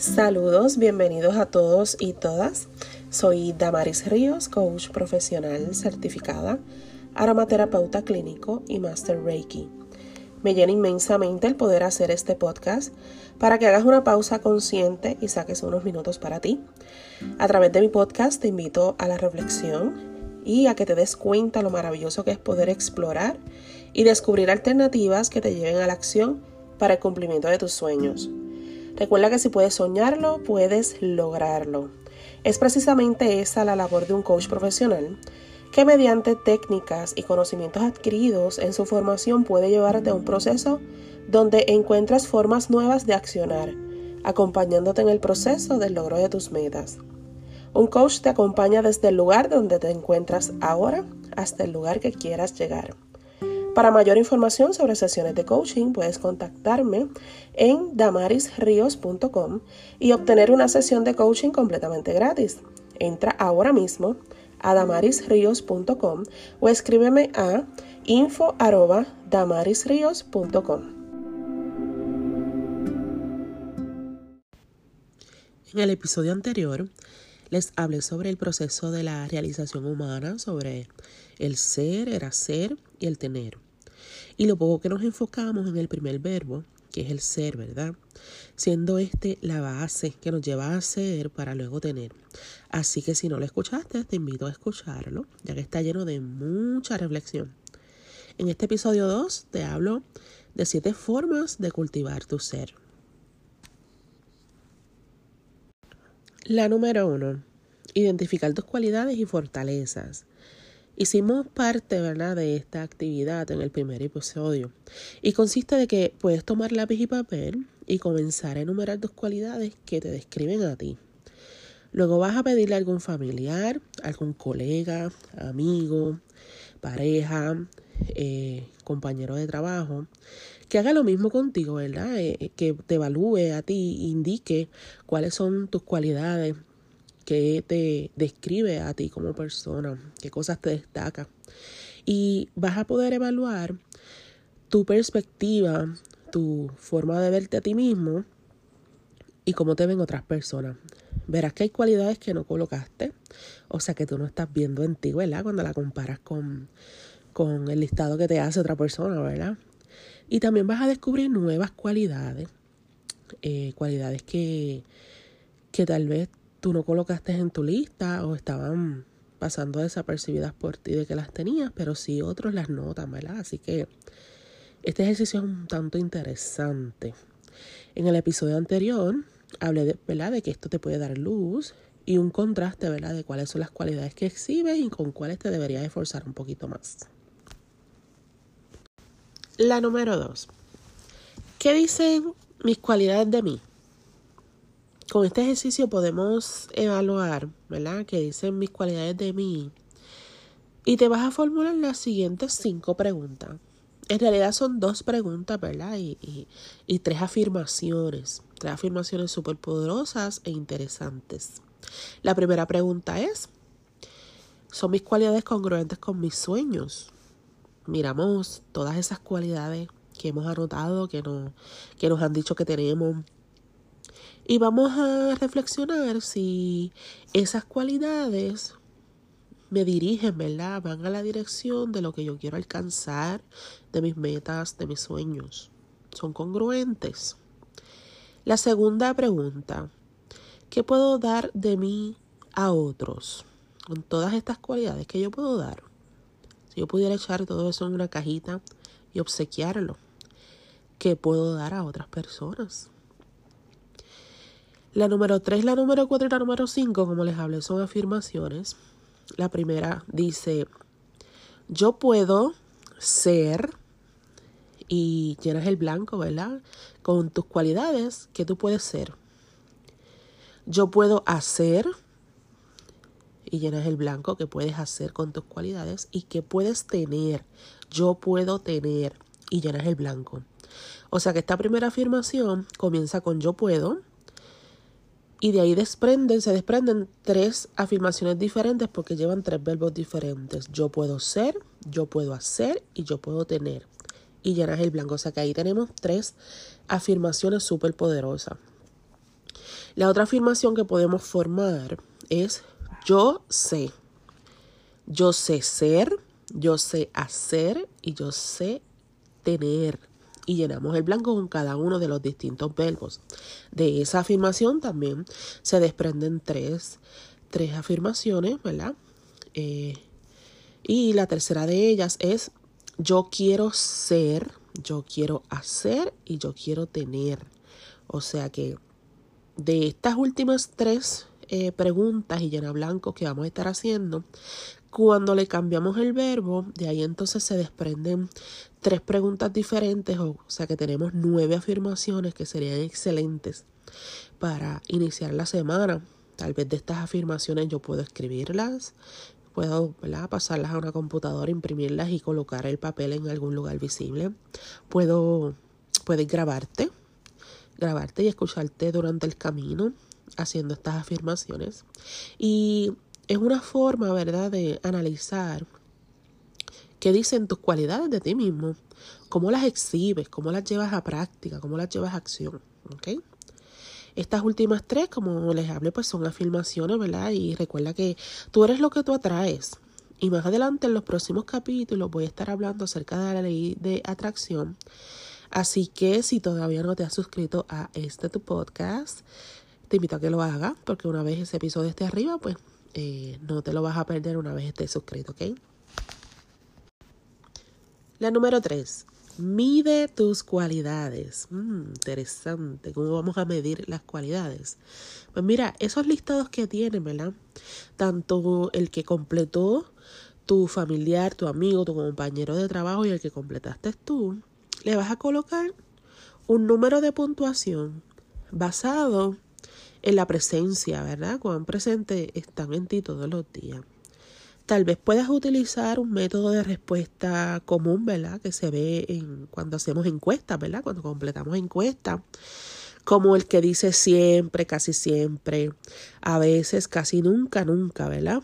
Saludos, bienvenidos a todos y todas. Soy Damaris Ríos, coach profesional certificada, aromaterapeuta clínico y master Reiki. Me llena inmensamente el poder hacer este podcast para que hagas una pausa consciente y saques unos minutos para ti. A través de mi podcast te invito a la reflexión y a que te des cuenta lo maravilloso que es poder explorar y descubrir alternativas que te lleven a la acción para el cumplimiento de tus sueños. Recuerda que si puedes soñarlo, puedes lograrlo. Es precisamente esa la labor de un coach profesional que mediante técnicas y conocimientos adquiridos en su formación puede llevarte a un proceso donde encuentras formas nuevas de accionar, acompañándote en el proceso del logro de tus metas. Un coach te acompaña desde el lugar donde te encuentras ahora hasta el lugar que quieras llegar. Para mayor información sobre sesiones de coaching puedes contactarme en damarisrios.com y obtener una sesión de coaching completamente gratis. Entra ahora mismo a damarisrios.com o escríbeme a info@damarisrios.com. En el episodio anterior les hablé sobre el proceso de la realización humana, sobre el ser, el hacer y el tener. Y lo poco que nos enfocamos en el primer verbo, que es el ser, ¿verdad? Siendo este la base que nos lleva a ser para luego tener. Así que si no lo escuchaste, te invito a escucharlo, ya que está lleno de mucha reflexión. En este episodio 2 te hablo de siete formas de cultivar tu ser. La número uno, identificar tus cualidades y fortalezas. Hicimos parte, de esta actividad en el primer episodio y consiste de que puedes tomar lápiz y papel y comenzar a enumerar tus cualidades que te describen a ti. Luego vas a pedirle a algún familiar, algún colega, amigo, pareja, eh, compañero de trabajo, que haga lo mismo contigo, ¿verdad? Eh, que te evalúe a ti, indique cuáles son tus cualidades, que te describe a ti como persona, qué cosas te destaca. Y vas a poder evaluar tu perspectiva, tu forma de verte a ti mismo y cómo te ven otras personas. Verás que hay cualidades que no colocaste, o sea que tú no estás viendo en ti, ¿verdad? Cuando la comparas con, con el listado que te hace otra persona, ¿verdad? Y también vas a descubrir nuevas cualidades, eh, cualidades que, que tal vez tú no colocaste en tu lista o estaban pasando desapercibidas por ti de que las tenías, pero sí otros las notan, ¿verdad? Así que este ejercicio es un tanto interesante. En el episodio anterior hablé de, ¿verdad? de que esto te puede dar luz y un contraste ¿verdad? de cuáles son las cualidades que exhibes y con cuáles te deberías esforzar un poquito más. La número dos. ¿Qué dicen mis cualidades de mí? Con este ejercicio podemos evaluar, ¿verdad? Que dicen mis cualidades de mí. Y te vas a formular las siguientes cinco preguntas. En realidad son dos preguntas, ¿verdad? Y, y, tres afirmaciones. Tres afirmaciones súper poderosas e interesantes. La primera pregunta es, ¿son mis cualidades congruentes con mis sueños? Miramos todas esas cualidades que hemos anotado, que, no, que nos han dicho que tenemos y vamos a reflexionar si esas cualidades me dirigen, ¿verdad? Van a la dirección de lo que yo quiero alcanzar, de mis metas, de mis sueños. Son congruentes. La segunda pregunta, ¿qué puedo dar de mí a otros? Con todas estas cualidades que yo puedo dar. Yo pudiera echar todo eso en una cajita y obsequiarlo, ¿qué puedo dar a otras personas? La número 3, la número 4 y la número 5, como les hablé, son afirmaciones. La primera dice, yo puedo ser, y llenas el blanco, ¿verdad? Con tus cualidades que tú puedes ser. Yo puedo hacer, y llenas el blanco que puedes hacer con tus cualidades y que puedes tener. Yo puedo tener, y llenas el blanco. O sea que esta primera afirmación comienza con yo puedo, y de ahí desprenden, se desprenden tres afirmaciones diferentes porque llevan tres verbos diferentes. Yo puedo ser, yo puedo hacer y yo puedo tener. Y llenas el blanco. O sea que ahí tenemos tres afirmaciones súper poderosas. La otra afirmación que podemos formar es yo sé. Yo sé ser, yo sé hacer y yo sé tener. Y llenamos el blanco con cada uno de los distintos verbos. De esa afirmación también se desprenden tres, tres afirmaciones, ¿verdad? Eh, y la tercera de ellas es yo quiero ser, yo quiero hacer y yo quiero tener. O sea que de estas últimas tres eh, preguntas y llena blanco que vamos a estar haciendo, cuando le cambiamos el verbo, de ahí entonces se desprenden tres preguntas diferentes, o sea que tenemos nueve afirmaciones que serían excelentes para iniciar la semana. Tal vez de estas afirmaciones yo puedo escribirlas, puedo pasarlas a una computadora, imprimirlas y colocar el papel en algún lugar visible. Puedo, puedes grabarte, grabarte y escucharte durante el camino haciendo estas afirmaciones. Y es una forma, ¿verdad?, de analizar qué dicen tus cualidades de ti mismo, cómo las exhibes, cómo las llevas a práctica, cómo las llevas a acción. ¿ok? Estas últimas tres, como les hablé, pues son afirmaciones, ¿verdad? Y recuerda que tú eres lo que tú atraes. Y más adelante en los próximos capítulos voy a estar hablando acerca de la ley de atracción. Así que si todavía no te has suscrito a este tu podcast, te invito a que lo hagas, porque una vez ese episodio esté arriba, pues eh, no te lo vas a perder una vez estés suscrito, ¿ok? La número 3. Mide tus cualidades. Mm, interesante. ¿Cómo vamos a medir las cualidades? Pues mira, esos listados que tienen, ¿verdad? Tanto el que completó tu familiar, tu amigo, tu compañero de trabajo y el que completaste tú, le vas a colocar un número de puntuación basado en la presencia, ¿verdad? Cuán presente están en ti todos los días. Tal vez puedas utilizar un método de respuesta común, ¿verdad? Que se ve en cuando hacemos encuestas, ¿verdad? Cuando completamos encuestas, como el que dice siempre, casi siempre, a veces, casi nunca, nunca, ¿verdad?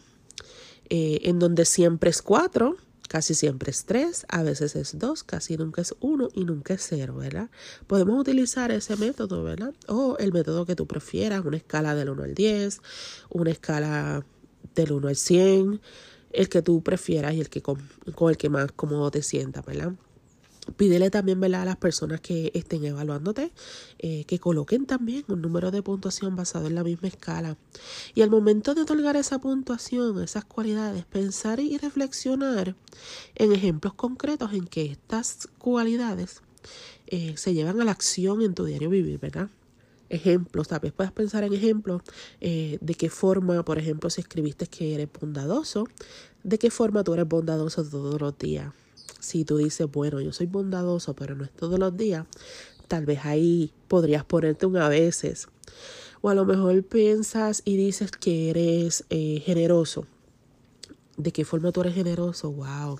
Eh, en donde siempre es cuatro, Casi siempre es 3, a veces es 2, casi nunca es 1 y nunca es 0, ¿verdad? Podemos utilizar ese método, ¿verdad? O el método que tú prefieras, una escala del 1 al 10, una escala del 1 al 100, el que tú prefieras y el que con, con el que más cómodo te sientas, ¿verdad? Pídele también a las personas que estén evaluándote eh, que coloquen también un número de puntuación basado en la misma escala. Y al momento de otorgar esa puntuación, esas cualidades, pensar y reflexionar en ejemplos concretos en que estas cualidades eh, se llevan a la acción en tu diario vivir, ¿verdad? Ejemplos, tal vez puedas pensar en ejemplos eh, de qué forma, por ejemplo, si escribiste que eres bondadoso, de qué forma tú eres bondadoso todos los días si tú dices, bueno, yo soy bondadoso, pero no es todos los días, tal vez ahí podrías ponerte un a veces. O a lo mejor piensas y dices que eres eh, generoso. ¿De qué forma tú eres generoso? Wow,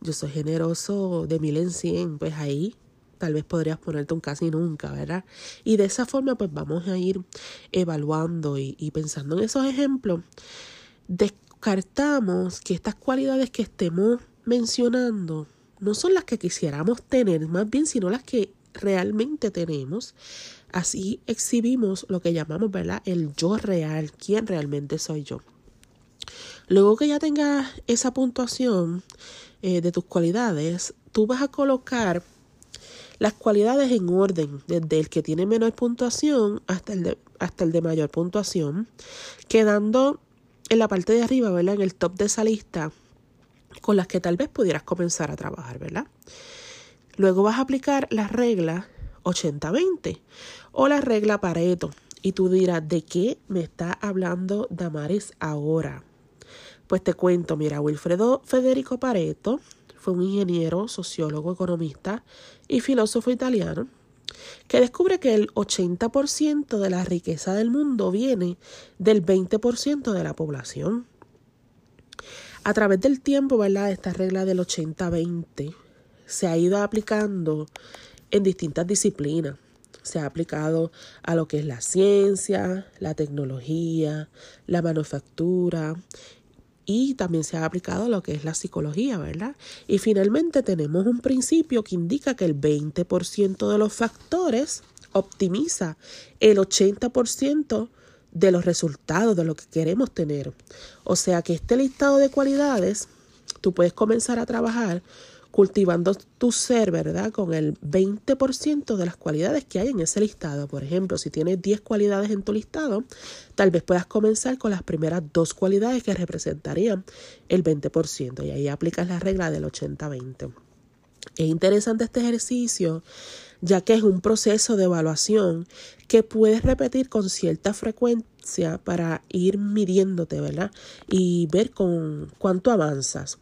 yo soy generoso de mil en cien. Pues ahí tal vez podrías ponerte un casi nunca, ¿verdad? Y de esa forma pues vamos a ir evaluando y, y pensando en esos ejemplos. Descartamos que estas cualidades que estemos mencionando no son las que quisiéramos tener, más bien sino las que realmente tenemos. Así exhibimos lo que llamamos, ¿verdad? El yo real, quién realmente soy yo. Luego que ya tengas esa puntuación eh, de tus cualidades, tú vas a colocar las cualidades en orden, desde el que tiene menor puntuación hasta el de, hasta el de mayor puntuación, quedando en la parte de arriba, ¿verdad? En el top de esa lista, con las que tal vez pudieras comenzar a trabajar, ¿verdad? Luego vas a aplicar la regla 80-20 o la regla Pareto. Y tú dirás, ¿de qué me está hablando Damaris ahora? Pues te cuento, mira, Wilfredo Federico Pareto fue un ingeniero, sociólogo, economista y filósofo italiano que descubre que el 80% de la riqueza del mundo viene del 20% de la población. A través del tiempo, ¿verdad? Esta regla del 80-20 se ha ido aplicando en distintas disciplinas. Se ha aplicado a lo que es la ciencia, la tecnología, la manufactura y también se ha aplicado a lo que es la psicología, ¿verdad? Y finalmente tenemos un principio que indica que el 20% de los factores optimiza el 80% de los resultados de lo que queremos tener. O sea que este listado de cualidades, tú puedes comenzar a trabajar cultivando tu ser, ¿verdad? Con el 20% de las cualidades que hay en ese listado. Por ejemplo, si tienes 10 cualidades en tu listado, tal vez puedas comenzar con las primeras dos cualidades que representarían el 20%. Y ahí aplicas la regla del 80-20. Es interesante este ejercicio ya que es un proceso de evaluación que puedes repetir con cierta frecuencia para ir midiéndote, ¿verdad? Y ver con cuánto avanzas.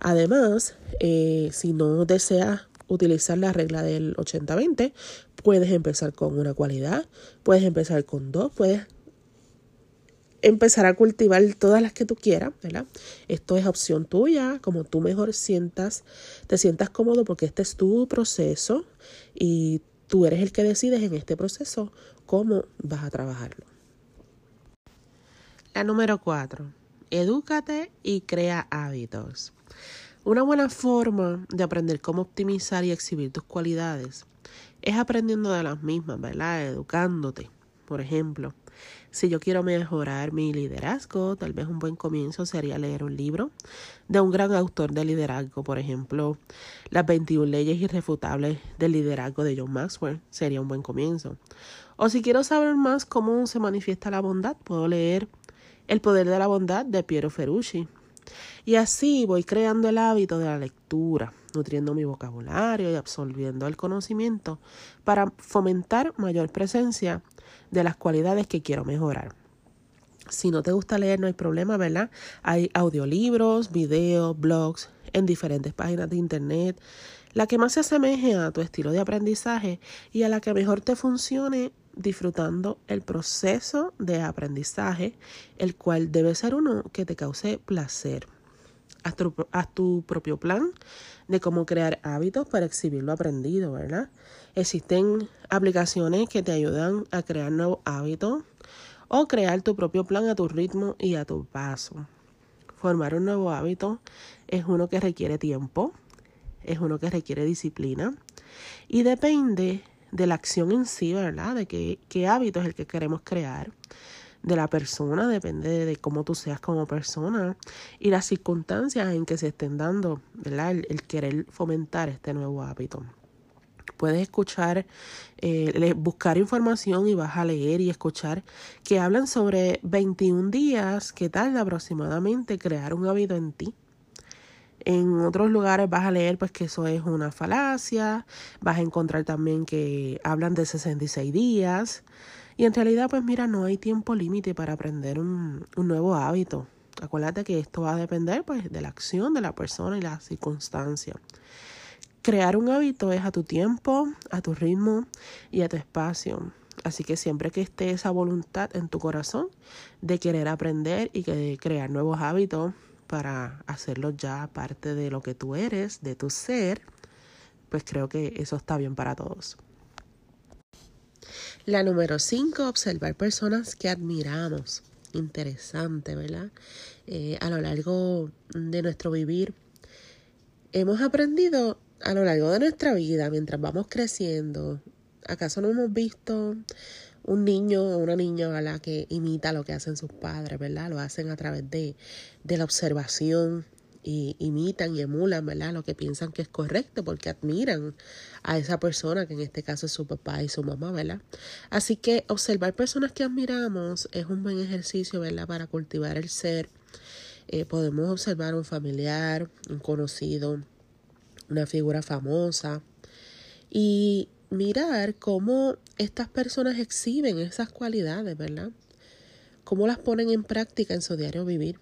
Además, eh, si no deseas utilizar la regla del 80-20, puedes empezar con una cualidad, puedes empezar con dos, puedes empezar a cultivar todas las que tú quieras, ¿verdad? Esto es opción tuya, como tú mejor sientas, te sientas cómodo porque este es tu proceso y tú eres el que decides en este proceso cómo vas a trabajarlo. La número cuatro, edúcate y crea hábitos. Una buena forma de aprender cómo optimizar y exhibir tus cualidades es aprendiendo de las mismas, ¿verdad? Educándote. Por ejemplo, si yo quiero mejorar mi liderazgo, tal vez un buen comienzo sería leer un libro de un gran autor de liderazgo, por ejemplo, Las 21 leyes irrefutables del liderazgo de John Maxwell, sería un buen comienzo. O si quiero saber más cómo se manifiesta la bondad, puedo leer El poder de la bondad de Piero Ferrucci. Y así voy creando el hábito de la lectura, nutriendo mi vocabulario y absorbiendo el conocimiento para fomentar mayor presencia de las cualidades que quiero mejorar. Si no te gusta leer, no hay problema, ¿verdad? Hay audiolibros, videos, blogs en diferentes páginas de internet, la que más se asemeje a tu estilo de aprendizaje y a la que mejor te funcione disfrutando el proceso de aprendizaje, el cual debe ser uno que te cause placer. Haz tu, propio plan de cómo crear hábitos para exhibir lo aprendido, ¿verdad? Existen aplicaciones que te ayudan a crear nuevos hábitos o crear tu propio plan a tu ritmo y a tu paso. Formar un nuevo hábito es uno que requiere tiempo, es uno que requiere disciplina y depende de la acción en sí, ¿verdad? De qué hábito es el que queremos crear de la persona, depende de, cómo tú seas como persona y las circunstancias en que se estén dando, ¿verdad? El, querer fomentar este nuevo hábito. Puedes escuchar, eh, buscar información y vas a leer y escuchar que hablan sobre 21 días que tarda aproximadamente crear un hábito en ti. En otros lugares vas a leer pues que eso es una falacia, vas a encontrar también que hablan de 66 días, y en realidad, pues mira, no hay tiempo límite para aprender un, nuevo hábito. Acuérdate que esto va a depender pues de la acción de la persona y la circunstancia. Crear un hábito es a tu tiempo, a tu ritmo y a tu espacio. Así que siempre que esté esa voluntad en tu corazón de querer aprender y de crear nuevos hábitos para hacerlo ya parte de lo que tú eres, de tu ser, pues creo que eso está bien para todos. La número 5, observar personas que admiramos. Interesante, ¿verdad? Eh, a lo largo de nuestro vivir, hemos aprendido a lo largo de nuestra vida, mientras vamos creciendo, ¿acaso no hemos visto un niño o una niña la que imita lo que hacen sus padres, ¿verdad? Lo hacen a través de, de la observación, y imitan y emulan, ¿verdad? Lo que piensan que es correcto porque admiran a esa persona, que en este caso es su papá y su mamá, ¿verdad? Así que observar personas que admiramos es un buen ejercicio, ¿verdad? Para cultivar el ser. Eh, podemos observar un familiar, un conocido, una figura famosa y mirar cómo estas personas exhiben esas cualidades, ¿verdad? Cómo las ponen en práctica en su diario vivir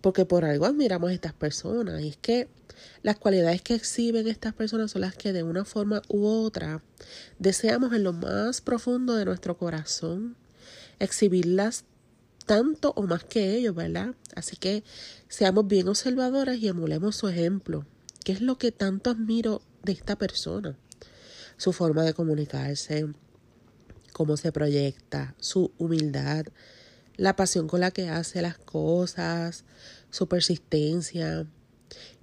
porque por algo admiramos a estas personas. Y es que las cualidades que exhiben estas personas son las que de una forma u otra deseamos en lo más profundo de nuestro corazón exhibirlas tanto o más que ellos, ¿verdad? Así que seamos bien observadores y emulemos su ejemplo. ¿Qué es lo que tanto admiro de esta persona? Su forma de comunicarse, cómo se proyecta, su humildad, la pasión con la que hace las cosas, su persistencia.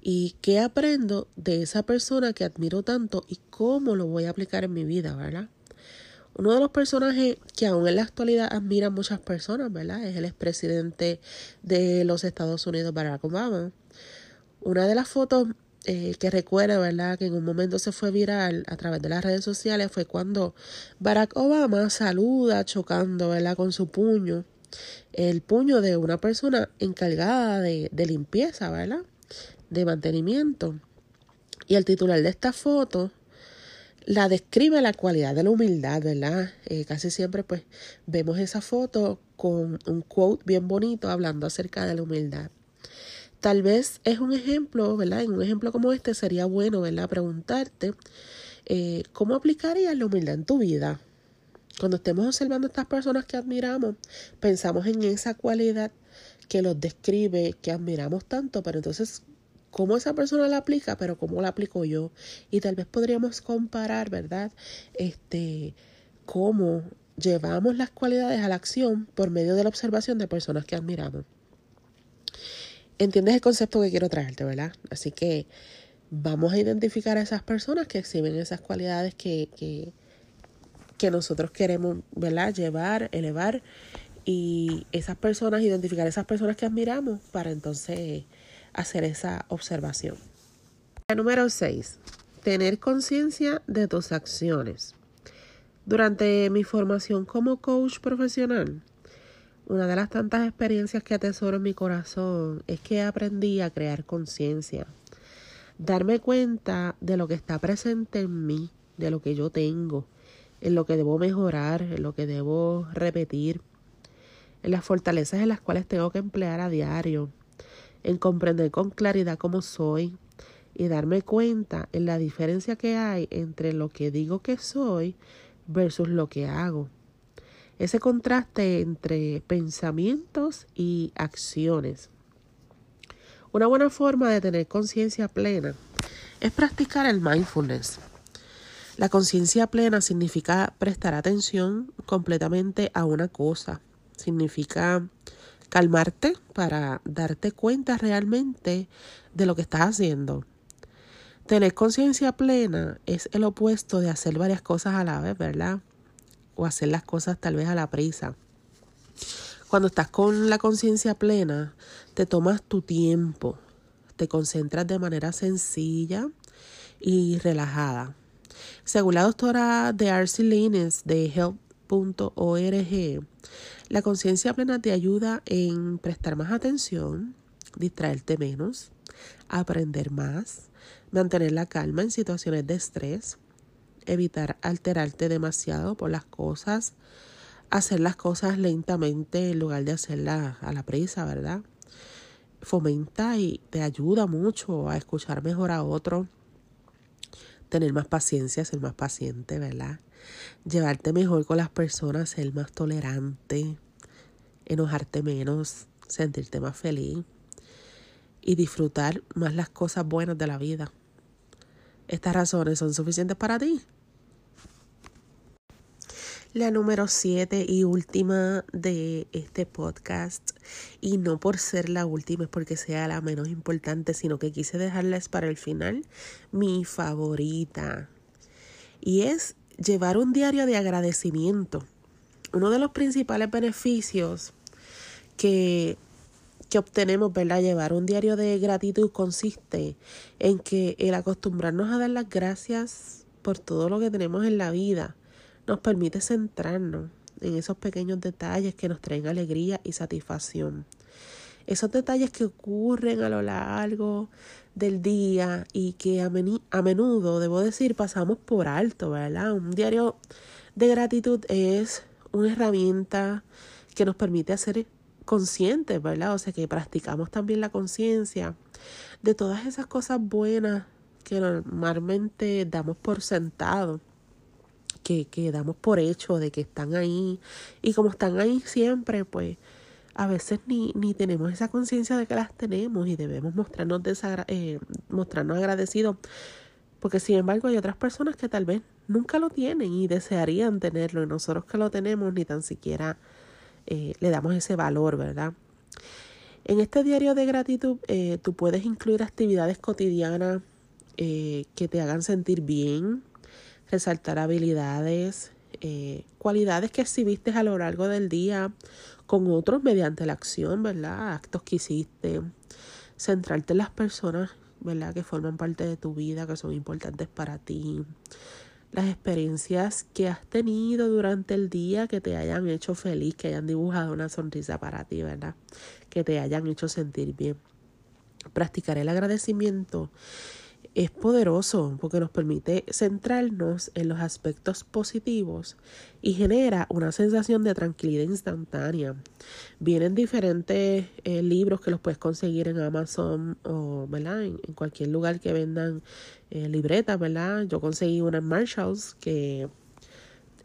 ¿Y qué aprendo de esa persona que admiro tanto y cómo lo voy a aplicar en mi vida, verdad? Uno de los personajes que aún en la actualidad admiran muchas personas, ¿verdad? Es el expresidente de los Estados Unidos, Barack Obama. Una de las fotos eh, que recuerdo, ¿verdad? Que en un momento se fue viral a través de las redes sociales fue cuando Barack Obama saluda chocando, ¿verdad? Con su puño, el puño de una persona encargada de, de limpieza, ¿verdad? De mantenimiento. Y el titular de esta foto la describe la cualidad de la humildad, ¿verdad? Eh, casi siempre pues vemos esa foto con un quote bien bonito hablando acerca de la humildad. Tal vez es un ejemplo, ¿verdad? En un ejemplo como este sería bueno, ¿verdad? Preguntarte eh, cómo aplicarías la humildad en tu vida. Cuando estemos observando a estas personas que admiramos, pensamos en esa cualidad que los describe, que admiramos tanto, pero entonces cómo esa persona la aplica, pero cómo la aplico yo. Y tal vez podríamos comparar, ¿verdad? Este, cómo llevamos las cualidades a la acción por medio de la observación de personas que admiramos. ¿Entiendes el concepto que quiero traerte, verdad? Así que vamos a identificar a esas personas que exhiben esas cualidades que, que, que nosotros queremos, ¿verdad? Llevar, elevar y esas personas, identificar esas personas que admiramos para entonces hacer esa observación. La número 6. Tener conciencia de tus acciones. Durante mi formación como coach profesional, una de las tantas experiencias que atesoro en mi corazón es que aprendí a crear conciencia, darme cuenta de lo que está presente en mí, de lo que yo tengo, en lo que debo mejorar, en lo que debo repetir, en las fortalezas en las cuales tengo que emplear a diario, en comprender con claridad cómo soy y darme cuenta en la diferencia que hay entre lo que digo que soy versus lo que hago. Ese contraste entre pensamientos y acciones. Una buena forma de tener conciencia plena es practicar el mindfulness. La conciencia plena significa prestar atención completamente a una cosa. Significa calmarte para darte cuenta realmente de lo que estás haciendo. Tener conciencia plena es el opuesto de hacer varias cosas a la vez, ¿verdad? O hacer las cosas tal vez a la prisa. Cuando estás con la conciencia plena, te tomas tu tiempo, te concentras de manera sencilla y relajada. Según la doctora de Arcy Lines de Help.org, la conciencia plena te ayuda en prestar más atención, distraerte menos, aprender más, mantener la calma en situaciones de estrés, evitar alterarte demasiado por las cosas, hacer las cosas lentamente en lugar de hacerlas a la prisa, ¿verdad? Fomenta y te ayuda mucho a escuchar mejor a otro, tener más paciencia, ser más paciente, ¿verdad? llevarte mejor con las personas, ser más tolerante, enojarte menos, sentirte más feliz y disfrutar más las cosas buenas de la vida. Estas razones son suficientes para ti. La número siete y última de este podcast, y no por ser la última, es porque sea la menos importante, sino que quise dejarles para el final, mi favorita. Y es llevar un diario de agradecimiento. Uno de los principales beneficios que, que obtenemos, ¿verdad? Llevar un diario de gratitud consiste en que el acostumbrarnos a dar las gracias por todo lo que tenemos en la vida nos permite centrarnos en esos pequeños detalles que nos traen alegría y satisfacción. Esos detalles que ocurren a lo largo del día y que a, a menudo, debo decir, pasamos por alto, ¿verdad? Un diario de gratitud es una herramienta que nos permite hacer conscientes, ¿verdad? O sea, que practicamos también la conciencia de todas esas cosas buenas que normalmente damos por sentado, que, que damos por hecho de que están ahí. Y como están ahí siempre, pues a veces ni, ni tenemos esa conciencia de que las tenemos y debemos mostrarnos, eh, mostrarnos agradecidos. Porque sin embargo hay otras personas que tal vez nunca lo tienen y desearían tenerlo y nosotros que lo tenemos ni tan siquiera eh, le damos ese valor, ¿verdad? En este diario de gratitud eh, tú puedes incluir actividades cotidianas que te hagan sentir bien, resaltar habilidades, eh, cualidades que exhibiste a lo largo del día con otros mediante la acción, ¿verdad? Actos que hiciste, centrarte en las personas, ¿verdad? Que forman parte de tu vida, que son importantes para ti. Las experiencias que has tenido durante el día que te hayan hecho feliz, que hayan dibujado una sonrisa para ti, ¿verdad? Que te hayan hecho sentir bien. Practicar el agradecimiento es poderoso porque nos permite centrarnos en los aspectos positivos y genera una sensación de tranquilidad instantánea. Vienen diferentes eh, libros que los puedes conseguir en Amazon o ¿verdad? En, cualquier lugar que vendan eh, libretas, ¿verdad? Yo conseguí una en Marshalls que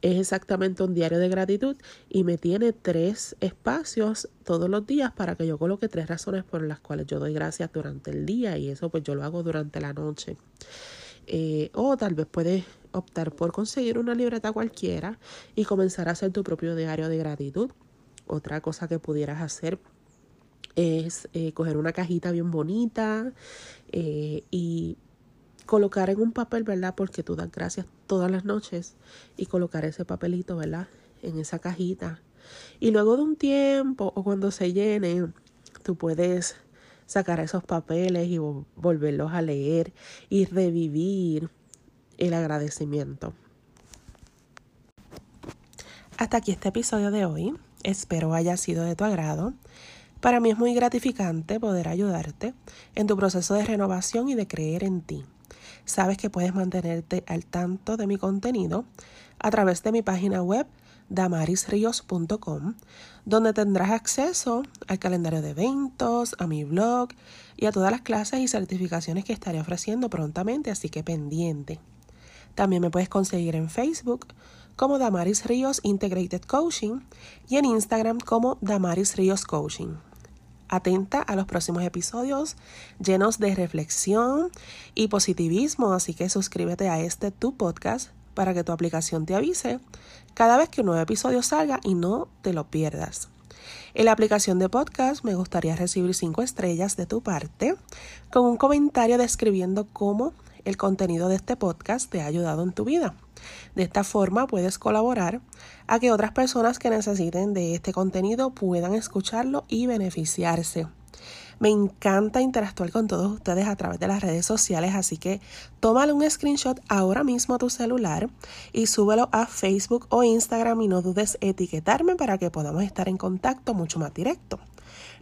es exactamente un diario de gratitud y me tiene tres espacios todos los días para que yo coloque tres razones por las cuales yo doy gracias durante el día y eso pues yo lo hago durante la noche. Eh, o tal vez puedes optar por conseguir una libreta cualquiera y comenzar a hacer tu propio diario de gratitud. Otra cosa que pudieras hacer es eh, coger una cajita bien bonita eh, y colocar en un papel, ¿verdad? Porque tú das gracias todas las noches y colocar ese papelito, ¿verdad? En esa cajita. Y luego de un tiempo o cuando se llene, tú puedes sacar esos papeles y volverlos a leer y revivir el agradecimiento. Hasta aquí este episodio de hoy. Espero haya sido de tu agrado. Para mí es muy gratificante poder ayudarte en tu proceso de renovación y de creer en ti. Sabes que puedes mantenerte al tanto de mi contenido a través de mi página web damarisrios.com, donde tendrás acceso al calendario de eventos, a mi blog y a todas las clases y certificaciones que estaré ofreciendo prontamente, así que pendiente. También me puedes conseguir en Facebook como Damaris Ríos Integrated Coaching y en Instagram como Damaris Ríos Coaching atenta a los próximos episodios llenos de reflexión y positivismo, así que suscríbete a este tu podcast para que tu aplicación te avise cada vez que un nuevo episodio salga y no te lo pierdas. En la aplicación de podcast me gustaría recibir cinco estrellas de tu parte con un comentario describiendo cómo el contenido de este podcast te ha ayudado en tu vida. De esta forma puedes colaborar a que otras personas que necesiten de este contenido puedan escucharlo y beneficiarse. Me encanta interactuar con todos ustedes a través de las redes sociales, así que tómale un screenshot ahora mismo a tu celular y súbelo a Facebook o Instagram y no dudes etiquetarme para que podamos estar en contacto mucho más directo.